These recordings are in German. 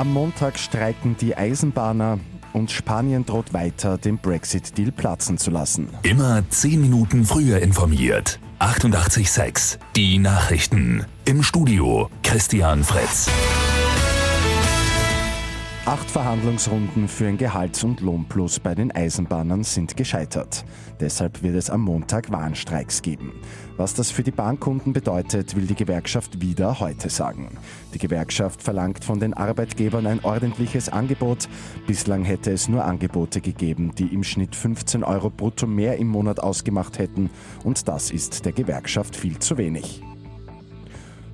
Am Montag streiken die Eisenbahner und Spanien droht weiter, den Brexit-Deal platzen zu lassen. Immer 10 Minuten früher informiert. 88.6 Die Nachrichten. Im Studio Christian Fritz. Acht Verhandlungsrunden für ein Gehalts- und Lohnplus bei den Eisenbahnern sind gescheitert. Deshalb wird es am Montag Warnstreiks geben. Was das für die Bahnkunden bedeutet, will die Gewerkschaft wieder heute sagen. Die Gewerkschaft verlangt von den Arbeitgebern ein ordentliches Angebot. Bislang hätte es nur Angebote gegeben, die im Schnitt 15 Euro brutto mehr im Monat ausgemacht hätten. Und das ist der Gewerkschaft viel zu wenig.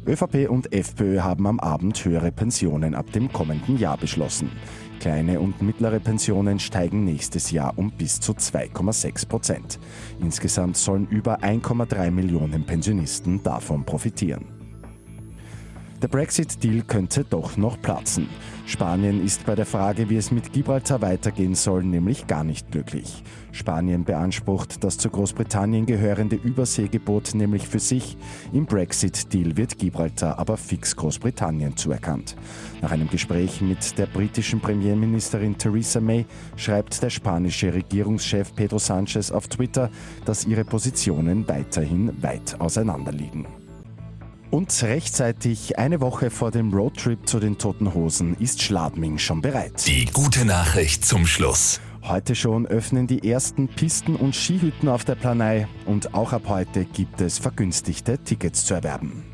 ÖVP und FPÖ haben am Abend höhere Pensionen ab dem kommenden Jahr beschlossen. Kleine und mittlere Pensionen steigen nächstes Jahr um bis zu 2,6 Prozent. Insgesamt sollen über 1,3 Millionen Pensionisten davon profitieren. Der Brexit-Deal könnte doch noch platzen. Spanien ist bei der Frage, wie es mit Gibraltar weitergehen soll, nämlich gar nicht glücklich. Spanien beansprucht das zu Großbritannien gehörende Überseegebot nämlich für sich. Im Brexit-Deal wird Gibraltar aber fix Großbritannien zuerkannt. Nach einem Gespräch mit der britischen Premierministerin Theresa May schreibt der spanische Regierungschef Pedro Sanchez auf Twitter, dass ihre Positionen weiterhin weit auseinanderliegen. Und rechtzeitig eine Woche vor dem Roadtrip zu den Toten Hosen ist Schladming schon bereit. Die gute Nachricht zum Schluss. Heute schon öffnen die ersten Pisten und Skihütten auf der Planei und auch ab heute gibt es vergünstigte Tickets zu erwerben.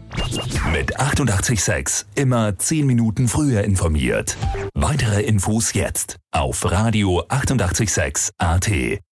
Mit 886 immer 10 Minuten früher informiert. Weitere Infos jetzt auf Radio 886 AT.